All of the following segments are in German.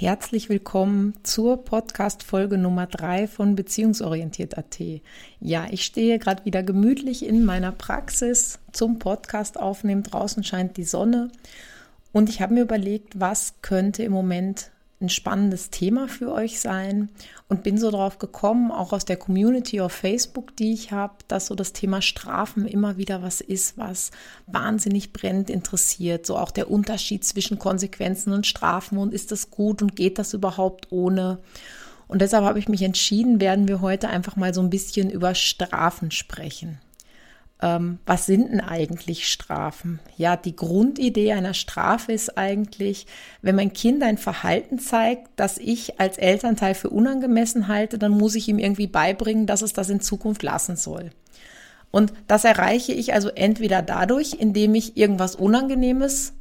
Herzlich willkommen zur Podcast-Folge Nummer drei von Beziehungsorientiert.at. Ja, ich stehe gerade wieder gemütlich in meiner Praxis zum Podcast aufnehmen. Draußen scheint die Sonne und ich habe mir überlegt, was könnte im Moment ein spannendes Thema für euch sein und bin so drauf gekommen, auch aus der Community auf Facebook, die ich habe, dass so das Thema Strafen immer wieder was ist, was wahnsinnig brennend interessiert. So auch der Unterschied zwischen Konsequenzen und Strafen und ist das gut und geht das überhaupt ohne? Und deshalb habe ich mich entschieden, werden wir heute einfach mal so ein bisschen über Strafen sprechen ähm, was sind denn eigentlich Strafen? Ja, die Grundidee einer Strafe ist eigentlich, wenn mein Kind ein Verhalten zeigt, das ich als Elternteil für unangemessen halte, dann muss ich ihm irgendwie beibringen, dass es das in Zukunft lassen soll. Und das erreiche ich also entweder dadurch, indem ich irgendwas Unangenehmes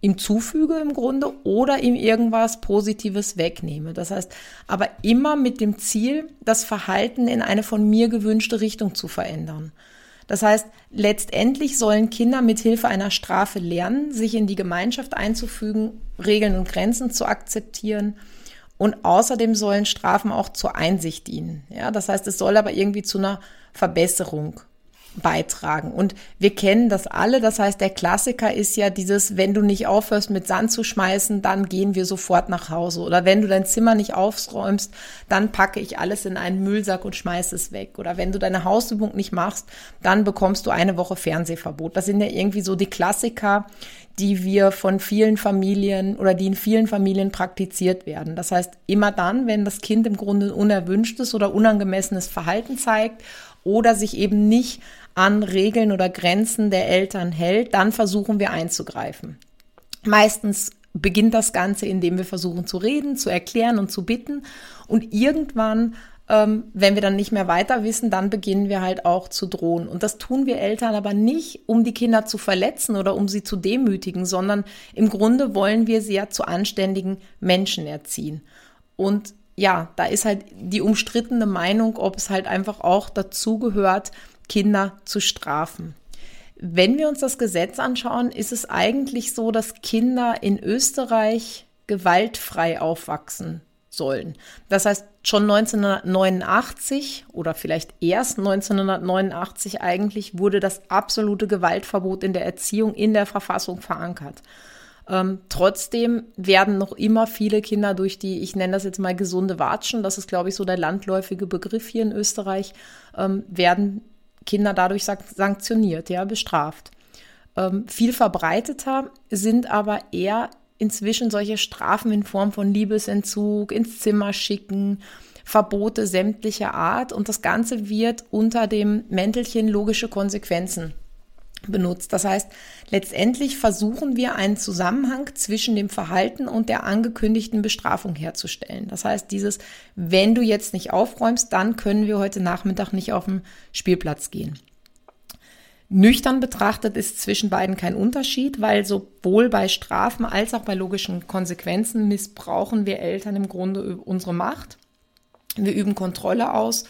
ihm zufüge im Grunde oder ihm irgendwas Positives wegnehme. Das heißt, aber immer mit dem Ziel, das Verhalten in eine von mir gewünschte Richtung zu verändern. Das heißt, letztendlich sollen Kinder mit Hilfe einer Strafe lernen, sich in die Gemeinschaft einzufügen, Regeln und Grenzen zu akzeptieren. Und außerdem sollen Strafen auch zur Einsicht dienen. Ja, das heißt, es soll aber irgendwie zu einer Verbesserung beitragen. Und wir kennen das alle. Das heißt, der Klassiker ist ja dieses, wenn du nicht aufhörst mit Sand zu schmeißen, dann gehen wir sofort nach Hause. Oder wenn du dein Zimmer nicht aufräumst, dann packe ich alles in einen Müllsack und schmeiße es weg. Oder wenn du deine Hausübung nicht machst, dann bekommst du eine Woche Fernsehverbot. Das sind ja irgendwie so die Klassiker, die wir von vielen Familien oder die in vielen Familien praktiziert werden. Das heißt, immer dann, wenn das Kind im Grunde unerwünschtes oder unangemessenes Verhalten zeigt oder sich eben nicht an Regeln oder Grenzen der Eltern hält, dann versuchen wir einzugreifen. Meistens beginnt das Ganze, indem wir versuchen zu reden, zu erklären und zu bitten. Und irgendwann, ähm, wenn wir dann nicht mehr weiter wissen, dann beginnen wir halt auch zu drohen. Und das tun wir Eltern aber nicht, um die Kinder zu verletzen oder um sie zu demütigen, sondern im Grunde wollen wir sie ja zu anständigen Menschen erziehen. Und ja, da ist halt die umstrittene Meinung, ob es halt einfach auch dazu gehört, Kinder zu strafen. Wenn wir uns das Gesetz anschauen, ist es eigentlich so, dass Kinder in Österreich gewaltfrei aufwachsen sollen. Das heißt, schon 1989 oder vielleicht erst 1989 eigentlich wurde das absolute Gewaltverbot in der Erziehung in der Verfassung verankert. Ähm, trotzdem werden noch immer viele Kinder durch die, ich nenne das jetzt mal gesunde Watschen, das ist, glaube ich, so der landläufige Begriff hier in Österreich, ähm, werden Kinder dadurch sanktioniert, ja, bestraft. Ähm, viel verbreiteter sind aber eher inzwischen solche Strafen in Form von Liebesentzug, ins Zimmer schicken, Verbote sämtlicher Art und das Ganze wird unter dem Mäntelchen logische Konsequenzen benutzt. Das heißt, letztendlich versuchen wir einen Zusammenhang zwischen dem Verhalten und der angekündigten Bestrafung herzustellen. Das heißt, dieses, wenn du jetzt nicht aufräumst, dann können wir heute Nachmittag nicht auf den Spielplatz gehen. Nüchtern betrachtet ist zwischen beiden kein Unterschied, weil sowohl bei Strafen als auch bei logischen Konsequenzen missbrauchen wir Eltern im Grunde unsere Macht. Wir üben Kontrolle aus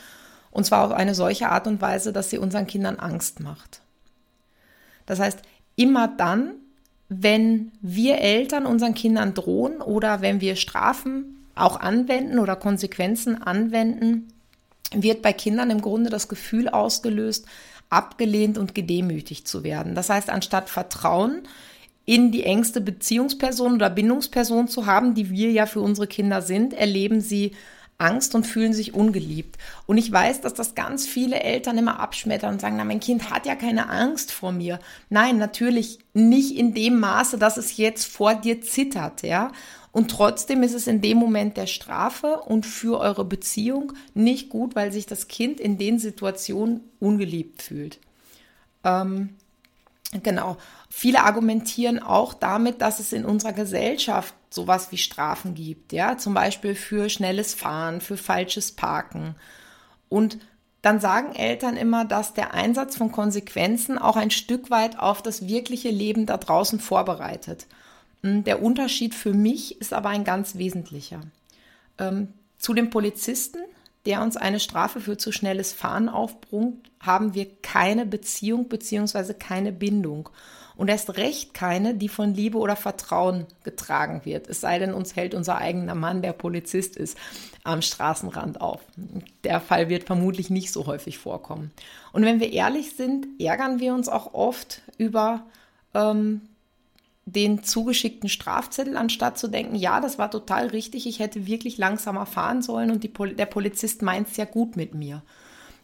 und zwar auf eine solche Art und Weise, dass sie unseren Kindern Angst macht. Das heißt, immer dann, wenn wir Eltern unseren Kindern drohen oder wenn wir Strafen auch anwenden oder Konsequenzen anwenden, wird bei Kindern im Grunde das Gefühl ausgelöst, abgelehnt und gedemütigt zu werden. Das heißt, anstatt Vertrauen in die engste Beziehungsperson oder Bindungsperson zu haben, die wir ja für unsere Kinder sind, erleben sie Angst und fühlen sich ungeliebt. Und ich weiß, dass das ganz viele Eltern immer abschmettern und sagen, na, mein Kind hat ja keine Angst vor mir. Nein, natürlich nicht in dem Maße, dass es jetzt vor dir zittert, ja. Und trotzdem ist es in dem Moment der Strafe und für eure Beziehung nicht gut, weil sich das Kind in den Situationen ungeliebt fühlt. Ähm, Genau. Viele argumentieren auch damit, dass es in unserer Gesellschaft sowas wie Strafen gibt, ja, zum Beispiel für schnelles Fahren, für falsches Parken. Und dann sagen Eltern immer, dass der Einsatz von Konsequenzen auch ein Stück weit auf das wirkliche Leben da draußen vorbereitet. Hm, der Unterschied für mich ist aber ein ganz wesentlicher. Ähm, zu dem Polizisten, der uns eine Strafe für zu schnelles Fahren aufbrummt, haben wir keine Beziehung bzw. keine Bindung. Und erst recht keine, die von Liebe oder Vertrauen getragen wird. Es sei denn, uns hält unser eigener Mann, der Polizist ist, am Straßenrand auf. Der Fall wird vermutlich nicht so häufig vorkommen. Und wenn wir ehrlich sind, ärgern wir uns auch oft über ähm, den zugeschickten Strafzettel, anstatt zu denken, ja, das war total richtig, ich hätte wirklich langsamer fahren sollen und die, der Polizist meint es ja gut mit mir.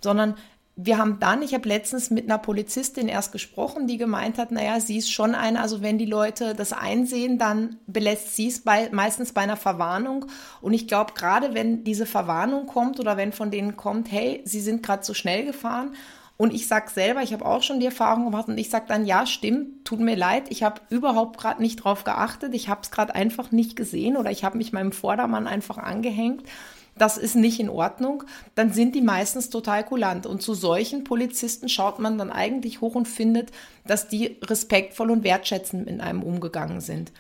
Sondern wir haben dann, ich habe letztens mit einer Polizistin erst gesprochen, die gemeint hat, naja, sie ist schon eine, also wenn die Leute das einsehen, dann belässt sie es bei, meistens bei einer Verwarnung. Und ich glaube, gerade wenn diese Verwarnung kommt oder wenn von denen kommt, hey, sie sind gerade zu schnell gefahren und ich sage selber, ich habe auch schon die Erfahrung gemacht und ich sage dann, ja, stimmt, tut mir leid, ich habe überhaupt gerade nicht drauf geachtet, ich habe es gerade einfach nicht gesehen oder ich habe mich meinem Vordermann einfach angehängt. Das ist nicht in Ordnung. Dann sind die meistens total kulant. Und zu solchen Polizisten schaut man dann eigentlich hoch und findet, dass die respektvoll und wertschätzend mit einem umgegangen sind.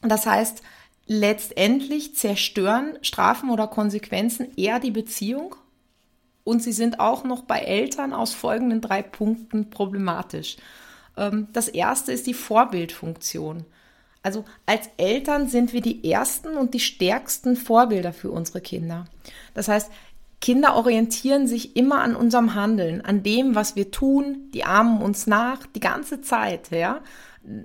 Das heißt, letztendlich zerstören Strafen oder Konsequenzen eher die Beziehung und sie sind auch noch bei Eltern aus folgenden drei Punkten problematisch. Ähm, das erste ist die Vorbildfunktion. Also als Eltern sind wir die ersten und die stärksten Vorbilder für unsere Kinder. Das heißt, Kinder orientieren sich immer an unserem Handeln, an dem, was wir tun. Die ahmen uns nach die ganze Zeit, ja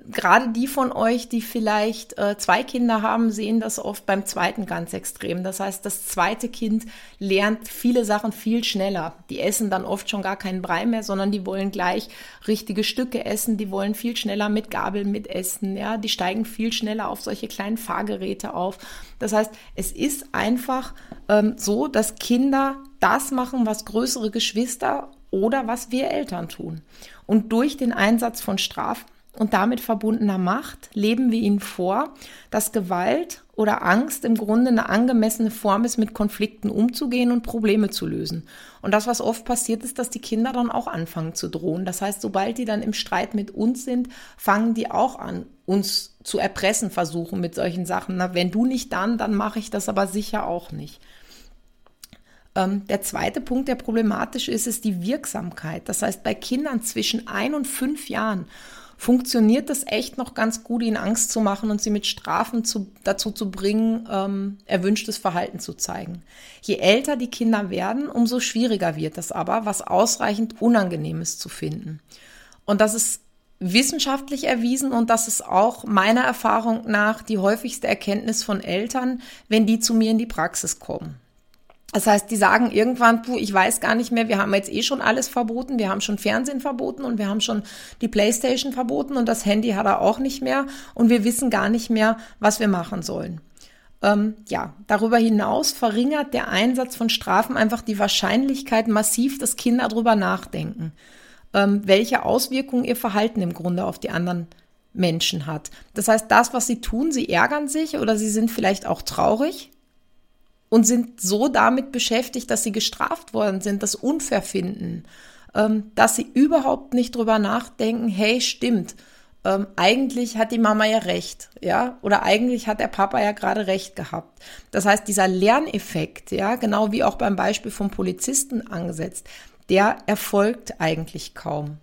gerade die von euch, die vielleicht äh, zwei Kinder haben, sehen das oft beim zweiten ganz extrem. Das heißt, das zweite Kind lernt viele Sachen viel schneller. Die essen dann oft schon gar keinen Brei mehr, sondern die wollen gleich richtige Stücke essen. Die wollen viel schneller mit Gabeln mitessen. Ja, die steigen viel schneller auf solche kleinen Fahrgeräte auf. Das heißt, es ist einfach ähm, so, dass Kinder das machen, was größere Geschwister oder was wir Eltern tun. Und durch den Einsatz von Strafen und damit verbundener Macht leben wir ihnen vor, dass Gewalt oder Angst im Grunde eine angemessene Form ist, mit Konflikten umzugehen und Probleme zu lösen. Und das, was oft passiert, ist, dass die Kinder dann auch anfangen zu drohen. Das heißt, sobald die dann im Streit mit uns sind, fangen die auch an, uns zu erpressen versuchen mit solchen Sachen. Na, wenn du nicht dann, dann mache ich das aber sicher auch nicht. Ähm, der zweite Punkt, der problematisch ist, ist die Wirksamkeit. Das heißt, bei Kindern zwischen ein und fünf Jahren funktioniert das echt noch ganz gut, ihnen Angst zu machen und sie mit Strafen zu, dazu zu bringen, ähm, erwünschtes Verhalten zu zeigen. Je älter die Kinder werden, umso schwieriger wird es aber, was ausreichend Unangenehmes zu finden. Und das ist wissenschaftlich erwiesen und das ist auch meiner Erfahrung nach die häufigste Erkenntnis von Eltern, wenn die zu mir in die Praxis kommen. Das heißt, die sagen irgendwann, puh, ich weiß gar nicht mehr, wir haben jetzt eh schon alles verboten, wir haben schon Fernsehen verboten und wir haben schon die Playstation verboten und das Handy hat er auch nicht mehr und wir wissen gar nicht mehr, was wir machen sollen. Ähm, ja, darüber hinaus verringert der Einsatz von Strafen einfach die Wahrscheinlichkeit massiv, dass Kinder darüber nachdenken, ähm, welche Auswirkungen ihr Verhalten im Grunde auf die anderen Menschen hat. Das heißt, das, was sie tun, sie ärgern sich oder sie sind vielleicht auch traurig und sind so damit beschäftigt, dass sie gestraft worden sind, das unfair finden, ähm, dass sie überhaupt nicht drüber nachdenken, hey, stimmt, ähm, eigentlich hat die Mama ja recht, ja, oder eigentlich hat der Papa ja gerade recht gehabt. Das heißt, dieser Lerneffekt, ja, genau wie auch beim Beispiel vom Polizisten angesetzt, der erfolgt eigentlich kaum.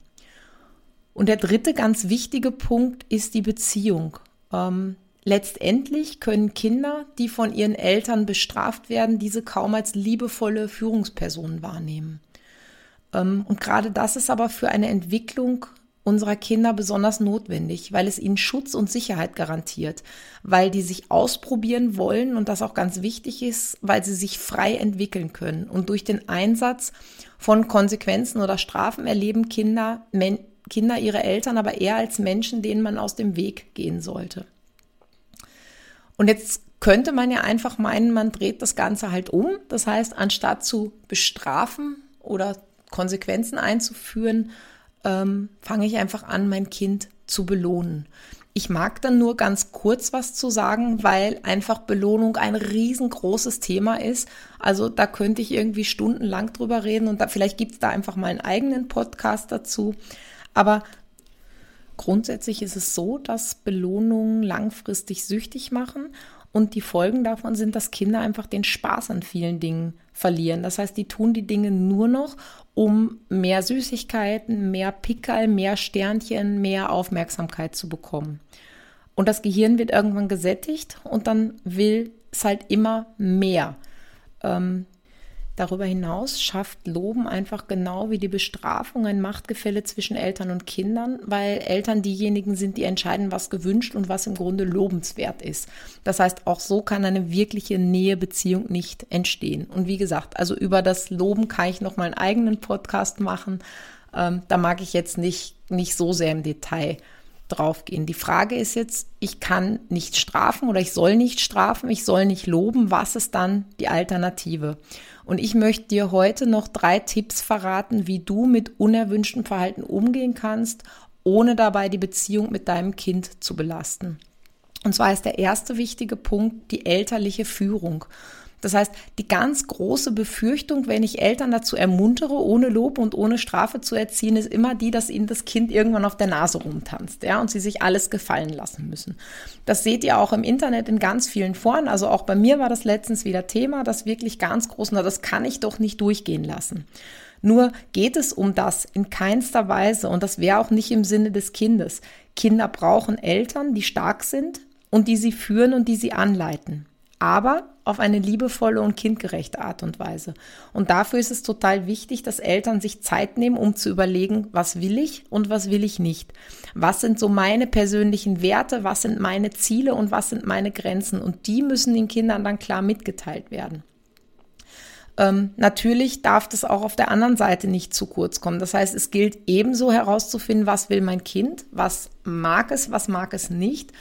Und der dritte ganz wichtige Punkt ist die Beziehung. Ähm, Letztendlich können Kinder, die von ihren Eltern bestraft werden, diese kaum als liebevolle Führungspersonen wahrnehmen. Ähm, und gerade das ist aber für eine Entwicklung unserer Kinder besonders notwendig, weil es ihnen Schutz und Sicherheit garantiert, weil die sich ausprobieren wollen und das auch ganz wichtig ist, weil sie sich frei entwickeln können. Und durch den Einsatz von Konsequenzen oder Strafen erleben Kinder, Kinder ihre Eltern aber eher als Menschen, denen man aus dem Weg gehen sollte. Und jetzt könnte man ja einfach meinen, man dreht das Ganze halt um. Das heißt, anstatt zu bestrafen oder Konsequenzen einzuführen, ähm, fange ich einfach an, mein Kind zu belohnen. Ich mag dann nur ganz kurz was zu sagen, weil einfach Belohnung ein riesengroßes Thema ist. Also da könnte ich irgendwie stundenlang drüber reden und da, vielleicht gibt es da einfach mal einen eigenen Podcast dazu. Aber grundsätzlich ist es so, dass Belohnungen langfristig süchtig machen und die Folgen davon sind, dass Kinder einfach den Spaß an vielen Dingen verlieren. Das heißt, die tun die Dinge nur noch, um mehr Süßigkeiten, mehr Pickel, mehr Sternchen, mehr Aufmerksamkeit zu bekommen. Und das Gehirn wird irgendwann gesättigt und dann will es halt immer mehr. Ähm, Darüber hinaus schafft Loben einfach genau wie die Bestrafung ein Machtgefälle zwischen Eltern und Kindern, weil Eltern diejenigen sind, die entscheiden, was gewünscht und was im Grunde lobenswert ist. Das heißt, auch so kann eine wirkliche Nähebeziehung nicht entstehen. Und wie gesagt, also über das Loben kann ich noch mal einen eigenen Podcast machen. Ähm, da mag ich jetzt nicht, nicht so sehr im Detail draufgehen. Die Frage ist jetzt, ich kann nicht strafen oder ich soll nicht strafen, ich soll nicht loben. Was ist dann die Alternative? Und ich möchte dir heute noch drei Tipps verraten, wie du mit unerwünschtem Verhalten umgehen kannst, ohne dabei die Beziehung mit deinem Kind zu belasten. Und zwar ist der erste wichtige Punkt die elterliche Führung. Das heißt, die ganz große Befürchtung, wenn ich Eltern dazu ermuntere, ohne Lob und ohne Strafe zu erziehen, ist immer die, dass ihnen das Kind irgendwann auf der Nase rumtanzt, ja, und sie sich alles gefallen lassen müssen. Das seht ihr auch im Internet in ganz vielen Foren. Also auch bei mir war das letztens wieder Thema, das wirklich ganz groß, na, das kann ich doch nicht durchgehen lassen. Nur geht es um das in keinster Weise und das wäre auch nicht im Sinne des Kindes. Kinder brauchen Eltern, die stark sind und die sie führen und die sie anleiten aber auf eine liebevolle und kindgerechte Art und Weise. Und dafür ist es total wichtig, dass Eltern sich Zeit nehmen, um zu überlegen, was will ich und was will ich nicht. Was sind so meine persönlichen Werte, was sind meine Ziele und was sind meine Grenzen. Und die müssen den Kindern dann klar mitgeteilt werden. Ähm, natürlich darf das auch auf der anderen Seite nicht zu kurz kommen. Das heißt, es gilt ebenso herauszufinden, was will mein Kind, was mag es, was mag es nicht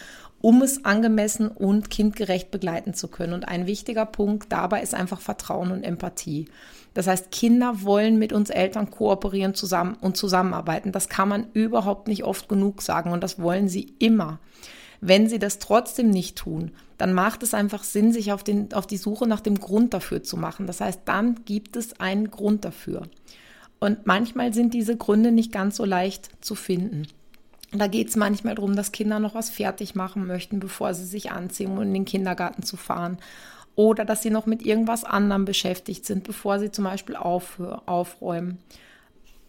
um es angemessen und kindgerecht begleiten zu können. Und ein wichtiger Punkt dabei ist einfach Vertrauen und Empathie. Das heißt, Kinder wollen mit uns Eltern kooperieren zusammen und zusammenarbeiten. Das kann man überhaupt nicht oft genug sagen und das wollen sie immer. Wenn sie das trotzdem nicht tun, dann macht es einfach Sinn, sich auf, den, auf die Suche nach dem Grund dafür zu machen. Das heißt, dann gibt es einen Grund dafür. Und manchmal sind diese Gründe nicht ganz so leicht zu finden. Da geht es manchmal darum, dass Kinder noch was fertig machen möchten, bevor sie sich anziehen, um in den Kindergarten zu fahren. Oder dass sie noch mit irgendwas anderem beschäftigt sind, bevor sie zum Beispiel aufhör, aufräumen.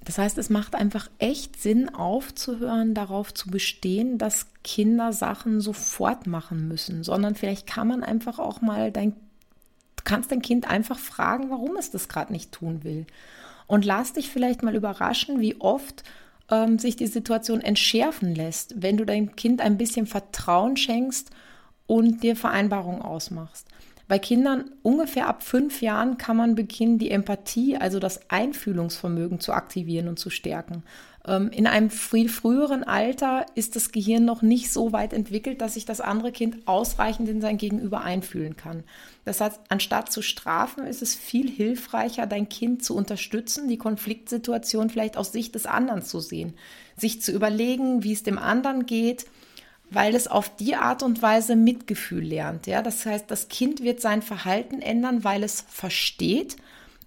Das heißt, es macht einfach echt Sinn, aufzuhören, darauf zu bestehen, dass Kinder Sachen sofort machen müssen, sondern vielleicht kann man einfach auch mal dein, kannst dein Kind einfach fragen, warum es das gerade nicht tun will. Und lass dich vielleicht mal überraschen, wie oft ähm, sich die Situation entschärfen lässt, wenn du deinem Kind ein bisschen Vertrauen schenkst und dir Vereinbarungen ausmachst. Bei Kindern ungefähr ab fünf Jahren kann man beginnen, die Empathie, also das Einfühlungsvermögen zu aktivieren und zu stärken. Ähm, in einem früheren Alter ist das Gehirn noch nicht so weit entwickelt, dass sich das andere Kind ausreichend in sein Gegenüber einfühlen kann. Das heißt, anstatt zu strafen, ist es viel hilfreicher, dein Kind zu unterstützen, die Konfliktsituation vielleicht aus Sicht des anderen zu sehen, sich zu überlegen, wie es dem anderen geht, weil es auf die Art und Weise Mitgefühl lernt. Ja, das heißt, das Kind wird sein Verhalten ändern, weil es versteht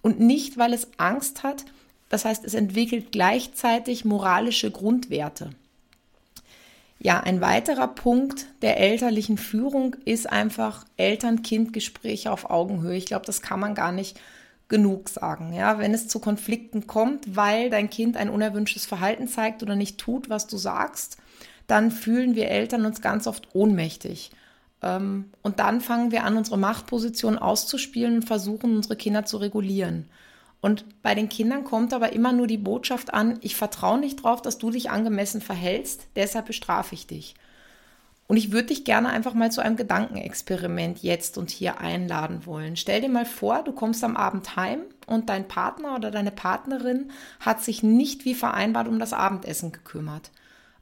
und nicht, weil es Angst hat, das heißt, es entwickelt gleichzeitig moralische Grundwerte. Ja, ein weiterer Punkt der elterlichen Führung ist einfach Eltern-Kind-Gespräche auf Augenhöhe. Ich glaube, das kann man gar nicht genug sagen. Ja, wenn es zu Konflikten kommt, weil dein Kind ein unerwünschtes Verhalten zeigt oder nicht tut, was du sagst, dann fühlen wir Eltern uns ganz oft ohnmächtig. Ähm, und dann fangen wir an, unsere Machtposition auszuspielen und versuchen, unsere Kinder zu regulieren. Und bei den Kindern kommt aber immer nur die Botschaft an, ich vertraue nicht drauf, dass du dich angemessen verhältst, deshalb bestrafe ich dich. Und ich würde dich gerne einfach mal zu einem Gedankenexperiment jetzt und hier einladen wollen. Stell dir mal vor, du kommst am Abend heim und dein Partner oder deine Partnerin hat sich nicht wie vereinbart um das Abendessen gekümmert.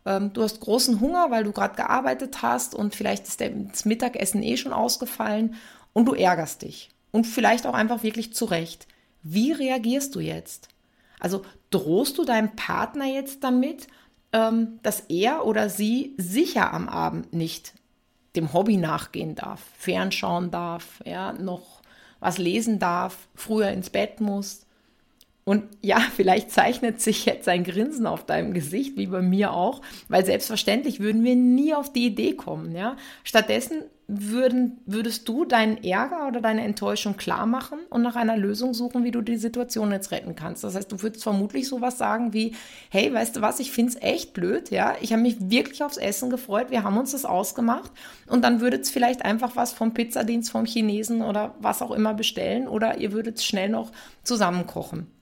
Ähm, du hast großen Hunger, weil du gerade gearbeitet hast und vielleicht ist das Mittagessen eh schon ausgefallen und du ärgerst dich. Und vielleicht auch einfach wirklich zurecht. Wie reagierst du jetzt? Also drohst du deinem Partner jetzt damit, ähm, dass er oder sie sicher am Abend nicht dem Hobby nachgehen darf, fernschauen darf, ja, noch was lesen darf, früher ins Bett muss, und ja, vielleicht zeichnet sich jetzt ein Grinsen auf deinem Gesicht, wie bei mir auch, weil selbstverständlich würden wir nie auf die Idee kommen, ja. Stattdessen würden, würdest du deinen Ärger oder deine Enttäuschung klar machen und nach einer Lösung suchen, wie du die Situation jetzt retten kannst. Das heißt, du würdest vermutlich sowas sagen wie, hey, weißt du was, ich finde es echt blöd, ja. Ich habe mich wirklich aufs Essen gefreut, wir haben uns das ausgemacht und dann würdet vielleicht einfach was vom Pizzadienst vom Chinesen oder was auch immer bestellen oder ihr würdet schnell noch zusammenkochen.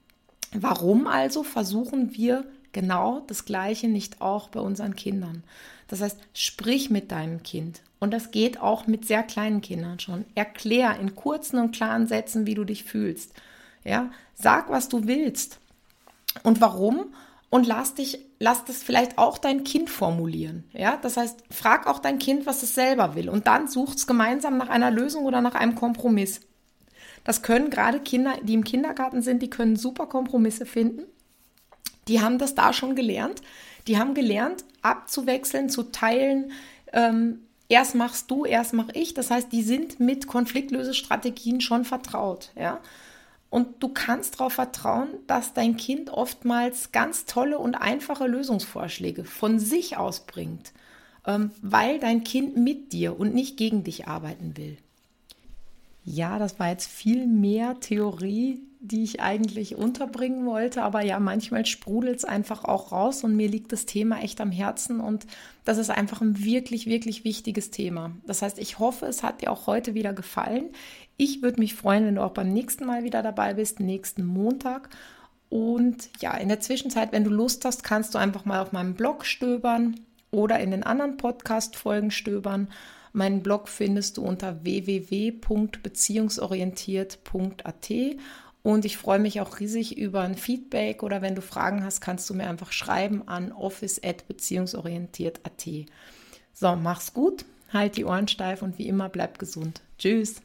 Warum also versuchen wir genau das Gleiche nicht auch bei unseren Kindern? Das heißt, sprich mit deinem Kind. Und das geht auch mit sehr kleinen Kindern schon. Erklär in kurzen und klaren Sätzen, wie du dich fühlst. Ja, sag, was du willst und warum und lass dich, lass das vielleicht auch dein Kind formulieren. Ja, das heißt, frag auch dein Kind, was es selber will und dann sucht's gemeinsam nach einer Lösung oder nach einem Kompromiss. Das können gerade Kinder, die im Kindergarten sind, die können super Kompromisse finden. Die haben das da schon gelernt. Die haben gelernt, abzuwechseln, zu teilen. Ähm, erst machst du, erst mach ich. Das heißt, die sind mit Konfliktlösestrategien schon vertraut. Ja? Und du kannst darauf vertrauen, dass dein Kind oftmals ganz tolle und einfache Lösungsvorschläge von sich aus bringt, ähm, weil dein Kind mit dir und nicht gegen dich arbeiten will. Ja, das war jetzt viel mehr Theorie, die ich eigentlich unterbringen wollte. Aber ja, manchmal sprudelt es einfach auch raus und mir liegt das Thema echt am Herzen und das ist einfach ein wirklich, wirklich wichtiges Thema. Das heißt, ich hoffe, es hat dir auch heute wieder gefallen. Ich würde mich freuen, wenn du auch beim nächsten Mal wieder dabei bist, nächsten Montag. Und ja, in der Zwischenzeit, wenn du Lust hast, kannst du einfach mal auf meinem Blog stöbern oder in den anderen Podcast-Folgen stöbern. Meinen Blog findest du unter www.beziehungsorientiert.at und ich freue mich auch riesig über ein Feedback oder wenn du Fragen hast, kannst du mir einfach schreiben an office@beziehungsorientiert.at. So, mach's gut, halt die Ohren steif und wie immer bleib gesund. Tschüss.